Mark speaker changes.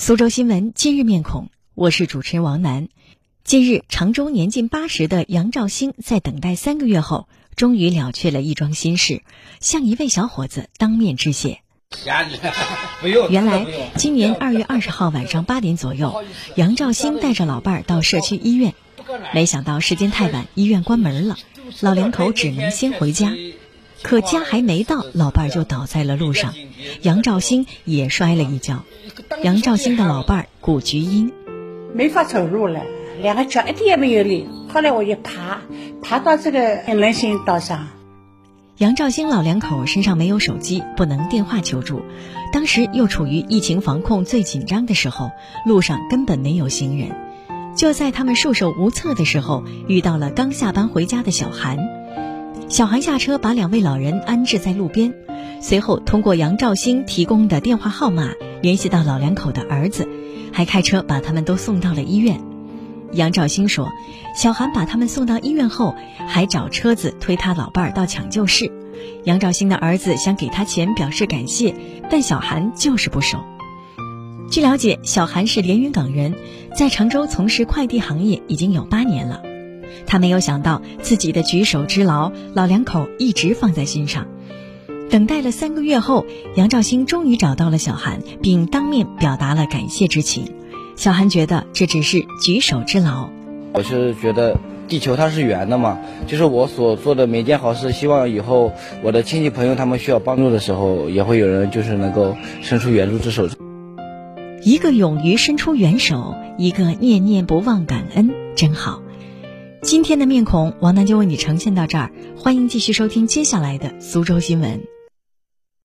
Speaker 1: 苏州新闻今日面孔，我是主持人王楠。近日，常州年近八十的杨兆兴在等待三个月后，终于了却了一桩心事，向一位小伙子当面致谢。原来，今年二月二十号晚上八点左右，杨兆兴带着老伴儿到社区医院，没想到时间太晚，医院关门了，老两口只能先回家。可家还没到，老伴儿就倒在了路上，杨兆兴也摔了一跤。杨兆兴的老伴儿古菊英，
Speaker 2: 没法走路了，两个脚一点也没有力。后来我就爬，爬到这个人行道上。
Speaker 1: 杨兆兴老两口身上没有手机，不能电话求助，当时又处于疫情防控最紧张的时候，路上根本没有行人。就在他们束手无策的时候，遇到了刚下班回家的小韩。小韩下车，把两位老人安置在路边，随后通过杨兆兴提供的电话号码联系到老两口的儿子，还开车把他们都送到了医院。杨兆兴说，小韩把他们送到医院后，还找车子推他老伴儿到抢救室。杨兆兴的儿子想给他钱表示感谢，但小韩就是不收。据了解，小韩是连云港人，在常州从事快递行业已经有八年了。他没有想到自己的举手之劳，老两口一直放在心上。等待了三个月后，杨兆兴终于找到了小韩，并当面表达了感谢之情。小韩觉得这只是举手之劳。
Speaker 3: 我是觉得地球它是圆的嘛，就是我所做的每件好事，希望以后我的亲戚朋友他们需要帮助的时候，也会有人就是能够伸出援助之手。
Speaker 1: 一个勇于伸出援手，一个念念不忘感恩，真好。今天的面孔，王楠就为你呈现到这儿。欢迎继续收听接下来的苏州新闻。